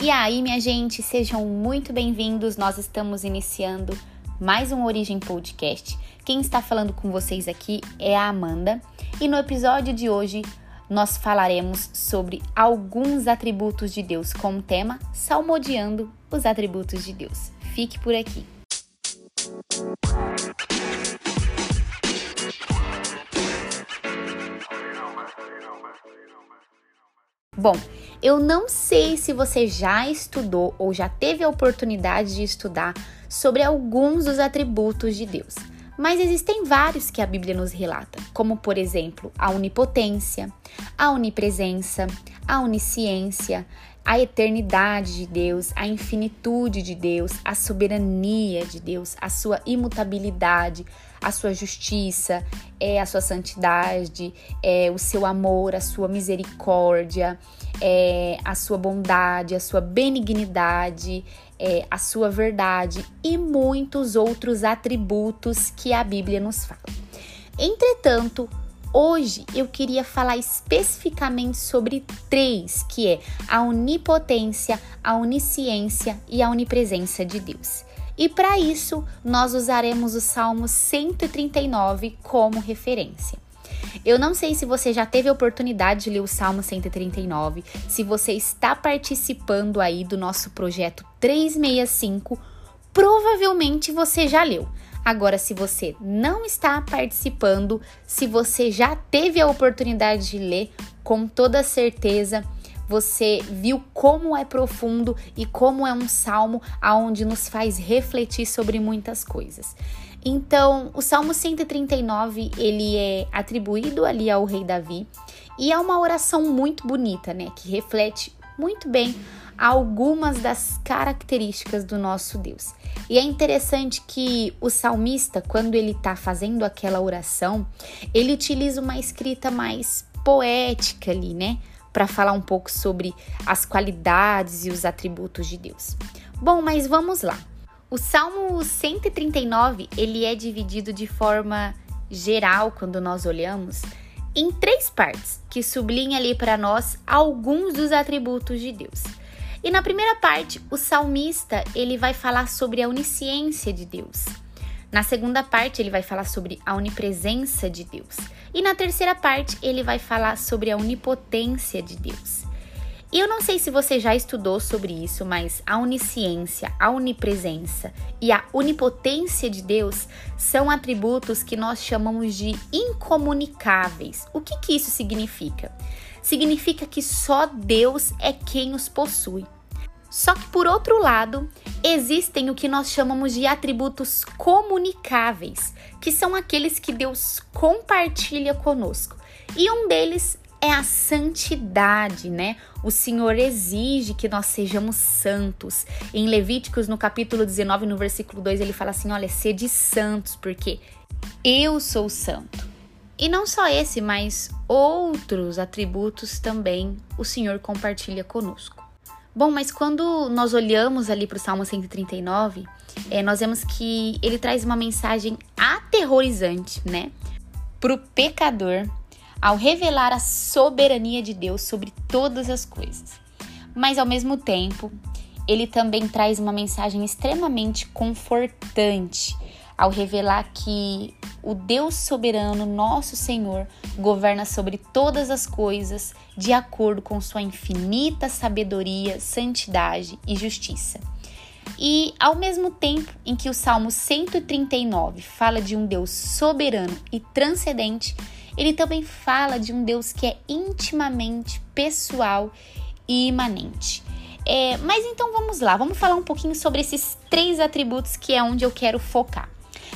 E aí, minha gente, sejam muito bem-vindos. Nós estamos iniciando mais um Origem Podcast. Quem está falando com vocês aqui é a Amanda, e no episódio de hoje nós falaremos sobre alguns atributos de Deus com o tema Salmodiando os atributos de Deus. Fique por aqui. Bom, eu não sei se você já estudou ou já teve a oportunidade de estudar sobre alguns dos atributos de Deus, mas existem vários que a Bíblia nos relata, como por exemplo a onipotência, a onipresença, a onisciência, a eternidade de Deus, a infinitude de Deus, a soberania de Deus, a sua imutabilidade, a sua justiça, é a sua santidade, é o seu amor, a sua misericórdia, é a sua bondade, a sua benignidade, é a sua verdade e muitos outros atributos que a Bíblia nos fala. Entretanto, Hoje eu queria falar especificamente sobre três, que é a onipotência, a onisciência e a onipresença de Deus. E para isso, nós usaremos o Salmo 139 como referência. Eu não sei se você já teve a oportunidade de ler o Salmo 139, se você está participando aí do nosso projeto 365, provavelmente você já leu. Agora, se você não está participando, se você já teve a oportunidade de ler, com toda certeza você viu como é profundo e como é um salmo aonde nos faz refletir sobre muitas coisas. Então, o Salmo 139, ele é atribuído ali ao rei Davi e é uma oração muito bonita, né, que reflete muito bem algumas das características do nosso Deus. E é interessante que o salmista, quando ele está fazendo aquela oração, ele utiliza uma escrita mais poética ali, né? Para falar um pouco sobre as qualidades e os atributos de Deus. Bom, mas vamos lá. O Salmo 139, ele é dividido de forma geral quando nós olhamos em três partes, que sublinha ali para nós alguns dos atributos de Deus. E na primeira parte, o salmista ele vai falar sobre a onisciência de Deus. Na segunda parte, ele vai falar sobre a onipresença de Deus. E na terceira parte, ele vai falar sobre a onipotência de Deus. E eu não sei se você já estudou sobre isso, mas a onisciência, a onipresença e a onipotência de Deus são atributos que nós chamamos de incomunicáveis. O que, que isso significa? significa que só Deus é quem os possui. Só que por outro lado, existem o que nós chamamos de atributos comunicáveis, que são aqueles que Deus compartilha conosco. E um deles é a santidade, né? O Senhor exige que nós sejamos santos. Em Levíticos, no capítulo 19, no versículo 2, ele fala assim: Olha, sede santos, porque eu sou santo. E não só esse, mas outros atributos também o Senhor compartilha conosco. Bom, mas quando nós olhamos ali para o Salmo 139, é, nós vemos que ele traz uma mensagem aterrorizante, né? Para o pecador, ao revelar a soberania de Deus sobre todas as coisas. Mas ao mesmo tempo, ele também traz uma mensagem extremamente confortante ao revelar que o Deus soberano, nosso Senhor, governa sobre todas as coisas de acordo com sua infinita sabedoria, santidade e justiça. E ao mesmo tempo em que o Salmo 139 fala de um Deus soberano e transcendente, ele também fala de um Deus que é intimamente pessoal e imanente. É, mas então vamos lá, vamos falar um pouquinho sobre esses três atributos que é onde eu quero focar.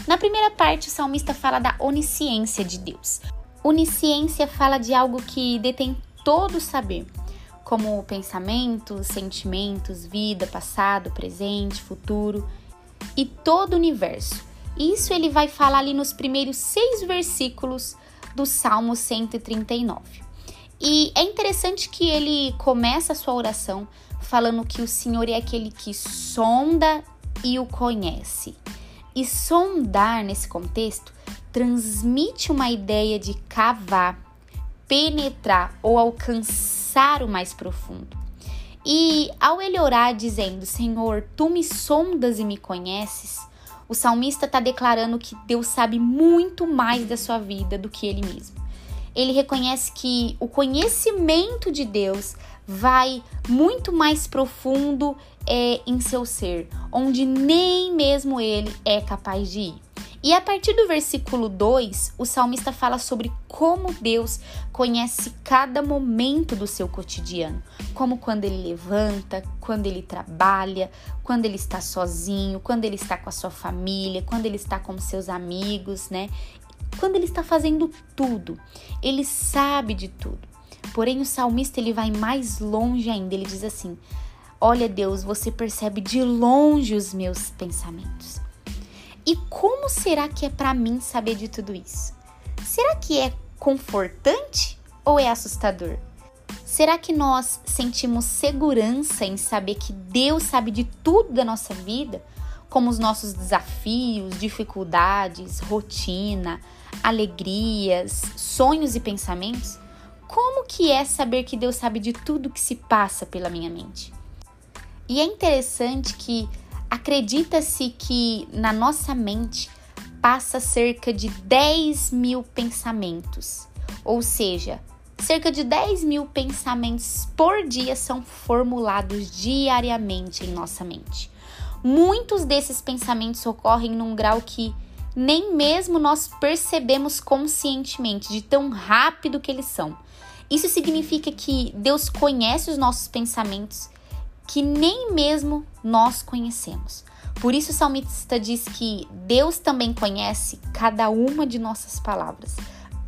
Na primeira parte, o salmista fala da onisciência de Deus. Onisciência fala de algo que detém todo o saber, como pensamentos, sentimentos, vida, passado, presente, futuro e todo o universo. Isso ele vai falar ali nos primeiros seis versículos do Salmo 139. E é interessante que ele começa a sua oração falando que o Senhor é aquele que sonda e o conhece. E sondar nesse contexto transmite uma ideia de cavar, penetrar ou alcançar o mais profundo. E ao ele orar dizendo: Senhor, tu me sondas e me conheces, o salmista está declarando que Deus sabe muito mais da sua vida do que ele mesmo. Ele reconhece que o conhecimento de Deus vai muito mais profundo é, em seu ser, onde nem mesmo ele é capaz de ir. E a partir do versículo 2, o salmista fala sobre como Deus conhece cada momento do seu cotidiano, como quando ele levanta, quando ele trabalha, quando ele está sozinho, quando ele está com a sua família, quando ele está com seus amigos, né? Quando ele está fazendo tudo, ele sabe de tudo. Porém, o salmista ele vai mais longe ainda. Ele diz assim: Olha, Deus, você percebe de longe os meus pensamentos. E como será que é para mim saber de tudo isso? Será que é confortante ou é assustador? Será que nós sentimos segurança em saber que Deus sabe de tudo da nossa vida, como os nossos desafios, dificuldades, rotina, alegrias, sonhos e pensamentos? Como que é saber que Deus sabe de tudo que se passa pela minha mente? E é interessante que Acredita-se que na nossa mente passa cerca de 10 mil pensamentos, ou seja, cerca de 10 mil pensamentos por dia são formulados diariamente em nossa mente. Muitos desses pensamentos ocorrem num grau que nem mesmo nós percebemos conscientemente, de tão rápido que eles são. Isso significa que Deus conhece os nossos pensamentos que nem mesmo nós conhecemos. Por isso o salmista diz que Deus também conhece cada uma de nossas palavras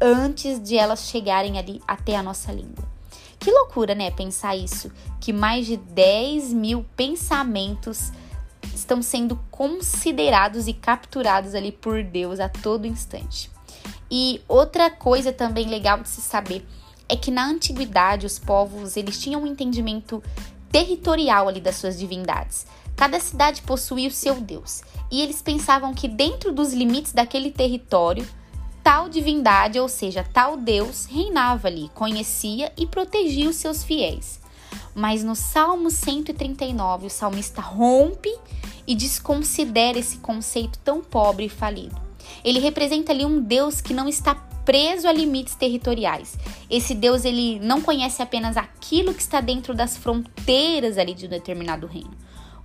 antes de elas chegarem ali até a nossa língua. Que loucura, né? Pensar isso, que mais de 10 mil pensamentos estão sendo considerados e capturados ali por Deus a todo instante. E outra coisa também legal de se saber é que na antiguidade os povos eles tinham um entendimento territorial ali das suas divindades. Cada cidade possuía o seu deus, e eles pensavam que dentro dos limites daquele território, tal divindade, ou seja, tal deus, reinava ali, conhecia e protegia os seus fiéis. Mas no Salmo 139, o salmista rompe e desconsidera esse conceito tão pobre e falido. Ele representa ali um Deus que não está preso a limites territoriais. Esse Deus ele não conhece apenas aquilo que está dentro das fronteiras ali de um determinado reino.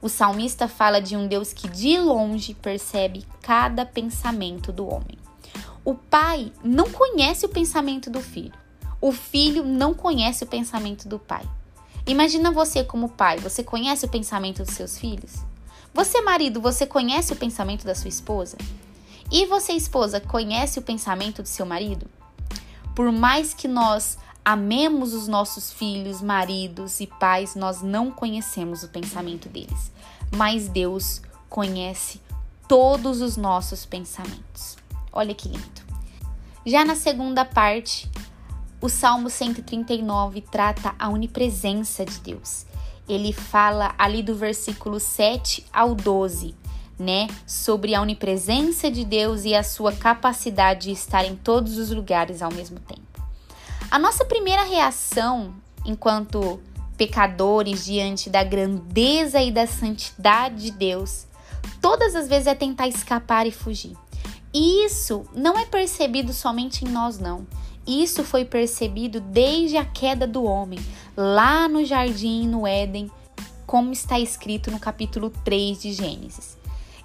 O salmista fala de um Deus que de longe percebe cada pensamento do homem. O pai não conhece o pensamento do filho. O filho não conhece o pensamento do pai. Imagina você como pai, você conhece o pensamento dos seus filhos? Você, marido, você conhece o pensamento da sua esposa? E você, esposa, conhece o pensamento do seu marido? Por mais que nós amemos os nossos filhos, maridos e pais, nós não conhecemos o pensamento deles. Mas Deus conhece todos os nossos pensamentos. Olha que lindo. Já na segunda parte, o Salmo 139 trata a onipresença de Deus. Ele fala ali do versículo 7 ao 12 né, sobre a onipresença de Deus e a sua capacidade de estar em todos os lugares ao mesmo tempo. A nossa primeira reação enquanto pecadores diante da grandeza e da santidade de Deus, todas as vezes é tentar escapar e fugir. E isso não é percebido somente em nós, não. Isso foi percebido desde a queda do homem, lá no jardim, no Éden, como está escrito no capítulo 3 de Gênesis.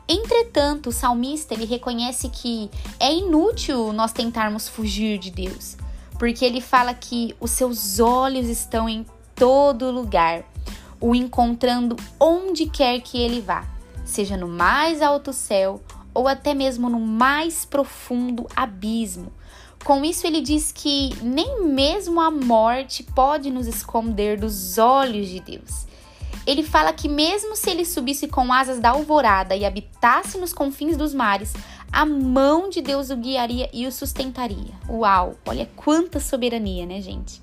Entretanto, o salmista ele reconhece que é inútil nós tentarmos fugir de Deus, porque ele fala que os seus olhos estão em todo lugar, o encontrando onde quer que ele vá, seja no mais alto céu ou até mesmo no mais profundo abismo. Com isso, ele diz que nem mesmo a morte pode nos esconder dos olhos de Deus. Ele fala que, mesmo se ele subisse com asas da alvorada e habitasse nos confins dos mares, a mão de Deus o guiaria e o sustentaria. Uau! Olha quanta soberania, né, gente?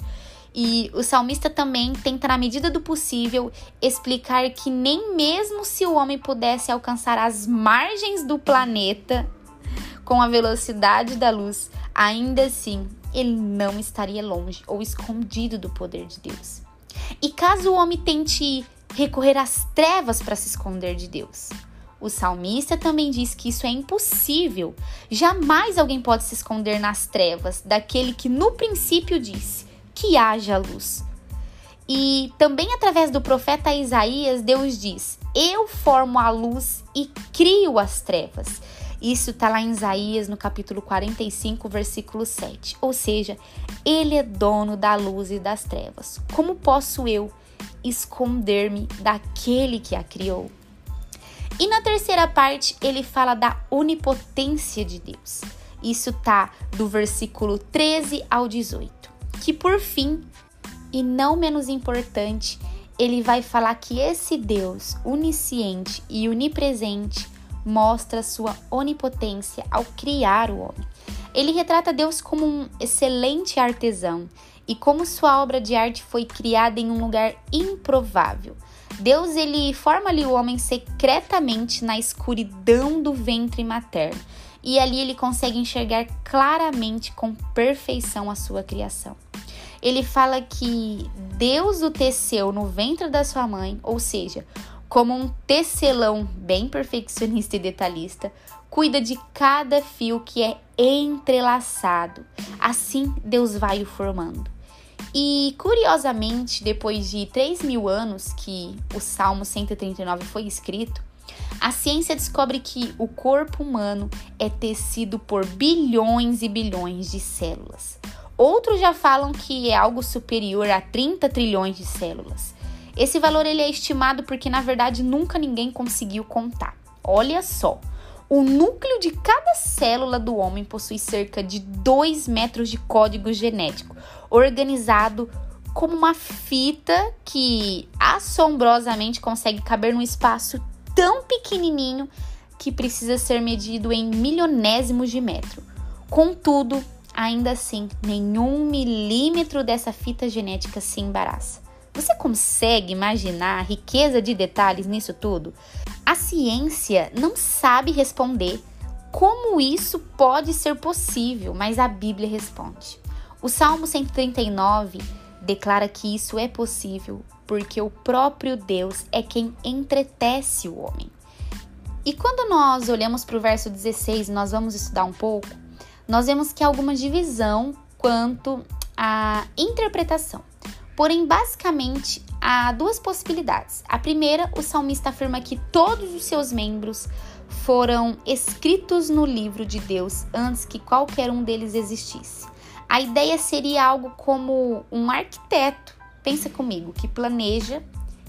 E o salmista também tenta, na medida do possível, explicar que nem mesmo se o homem pudesse alcançar as margens do planeta com a velocidade da luz, ainda assim ele não estaria longe ou escondido do poder de Deus. E caso o homem tente recorrer às trevas para se esconder de Deus, o salmista também diz que isso é impossível. Jamais alguém pode se esconder nas trevas daquele que no princípio disse que haja luz. E também através do profeta Isaías, Deus diz: Eu formo a luz e crio as trevas. Isso está lá em Isaías, no capítulo 45, versículo 7. Ou seja, ele é dono da luz e das trevas. Como posso eu esconder-me daquele que a criou? E na terceira parte, ele fala da onipotência de Deus. Isso tá do versículo 13 ao 18. Que por fim, e não menos importante, ele vai falar que esse Deus onisciente e onipresente mostra sua onipotência ao criar o homem. Ele retrata Deus como um excelente artesão e como sua obra de arte foi criada em um lugar improvável. Deus ele forma ali o homem secretamente na escuridão do ventre materno. E ali ele consegue enxergar claramente com perfeição a sua criação. Ele fala que Deus o teceu no ventre da sua mãe, ou seja, como um tecelão bem perfeccionista e detalhista, cuida de cada fio que é entrelaçado. Assim Deus vai o formando. E curiosamente, depois de 3 mil anos que o Salmo 139 foi escrito, a ciência descobre que o corpo humano é tecido por bilhões e bilhões de células. Outros já falam que é algo superior a 30 trilhões de células. Esse valor ele é estimado porque na verdade nunca ninguém conseguiu contar. Olha só, o núcleo de cada célula do homem possui cerca de 2 metros de código genético, organizado como uma fita que assombrosamente consegue caber num espaço tão pequenininho que precisa ser medido em milionésimos de metro. Contudo, ainda assim, nenhum milímetro dessa fita genética se embaraça. Você consegue imaginar a riqueza de detalhes nisso tudo? A ciência não sabe responder como isso pode ser possível, mas a Bíblia responde. O Salmo 139 declara que isso é possível porque o próprio Deus é quem entretece o homem. E quando nós olhamos para o verso 16 e nós vamos estudar um pouco, nós vemos que há alguma divisão quanto à interpretação. Porém, basicamente, há duas possibilidades. A primeira, o salmista afirma que todos os seus membros foram escritos no livro de Deus antes que qualquer um deles existisse. A ideia seria algo como um arquiteto, pensa comigo, que planeja,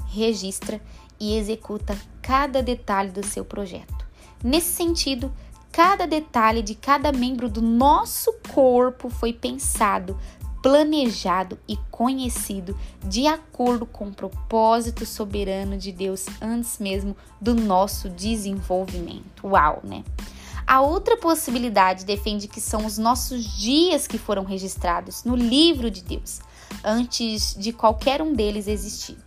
registra e executa cada detalhe do seu projeto. Nesse sentido, cada detalhe de cada membro do nosso corpo foi pensado, planejado e conhecido de acordo com o propósito soberano de Deus antes mesmo do nosso desenvolvimento. Uau, né? A outra possibilidade defende que são os nossos dias que foram registrados no livro de Deus, antes de qualquer um deles existir.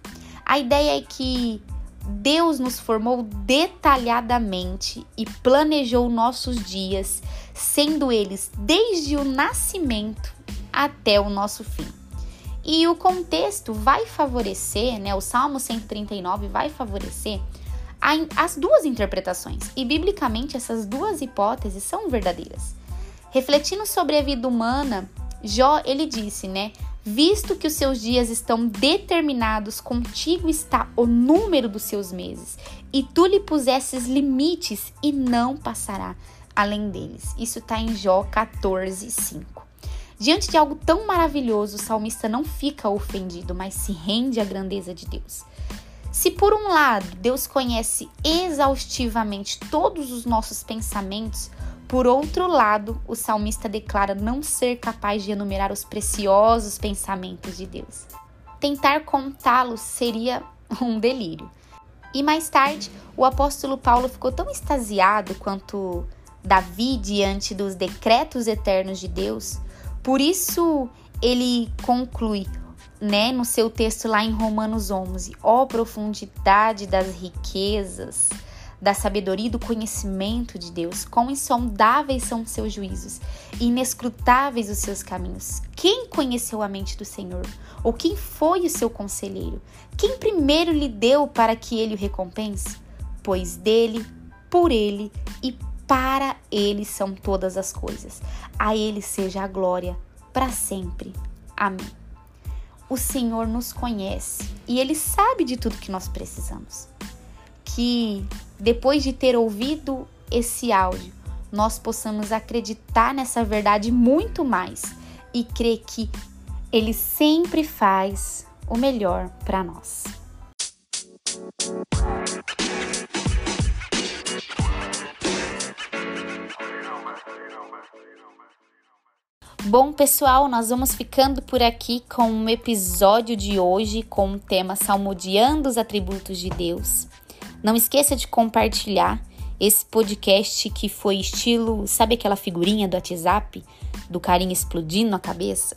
A ideia é que Deus nos formou detalhadamente e planejou nossos dias, sendo eles desde o nascimento até o nosso fim. E o contexto vai favorecer, né? O Salmo 139 vai favorecer as duas interpretações, e biblicamente essas duas hipóteses são verdadeiras. Refletindo sobre a vida humana, Jó ele disse, né? Visto que os seus dias estão determinados, contigo está o número dos seus meses, e tu lhe pusesses limites e não passará além deles. Isso está em Jó 14, 5. Diante de algo tão maravilhoso, o salmista não fica ofendido, mas se rende à grandeza de Deus. Se por um lado Deus conhece exaustivamente todos os nossos pensamentos, por outro lado, o salmista declara não ser capaz de enumerar os preciosos pensamentos de Deus. Tentar contá-los seria um delírio. E mais tarde, o apóstolo Paulo ficou tão extasiado quanto Davi diante dos decretos eternos de Deus, por isso ele conclui né, no seu texto lá em Romanos 11, ó oh, profundidade das riquezas, da sabedoria e do conhecimento de Deus. Quão insondáveis são os seus juízos, inescrutáveis os seus caminhos. Quem conheceu a mente do Senhor? Ou quem foi o seu conselheiro? Quem primeiro lhe deu para que ele o recompense? Pois dele, por ele e para ele são todas as coisas. A ele seja a glória para sempre. Amém. O Senhor nos conhece e ele sabe de tudo que nós precisamos. Que depois de ter ouvido esse áudio, nós possamos acreditar nessa verdade muito mais e crer que ele sempre faz o melhor para nós. Bom, pessoal, nós vamos ficando por aqui com o episódio de hoje com o tema Salmodiando os Atributos de Deus. Não esqueça de compartilhar esse podcast que foi estilo, sabe aquela figurinha do WhatsApp do carinha explodindo na cabeça?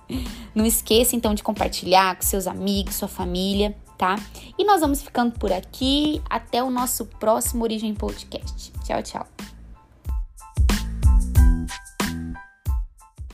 Não esqueça então de compartilhar com seus amigos, sua família, tá? E nós vamos ficando por aqui. Até o nosso próximo Origem Podcast. Tchau, tchau.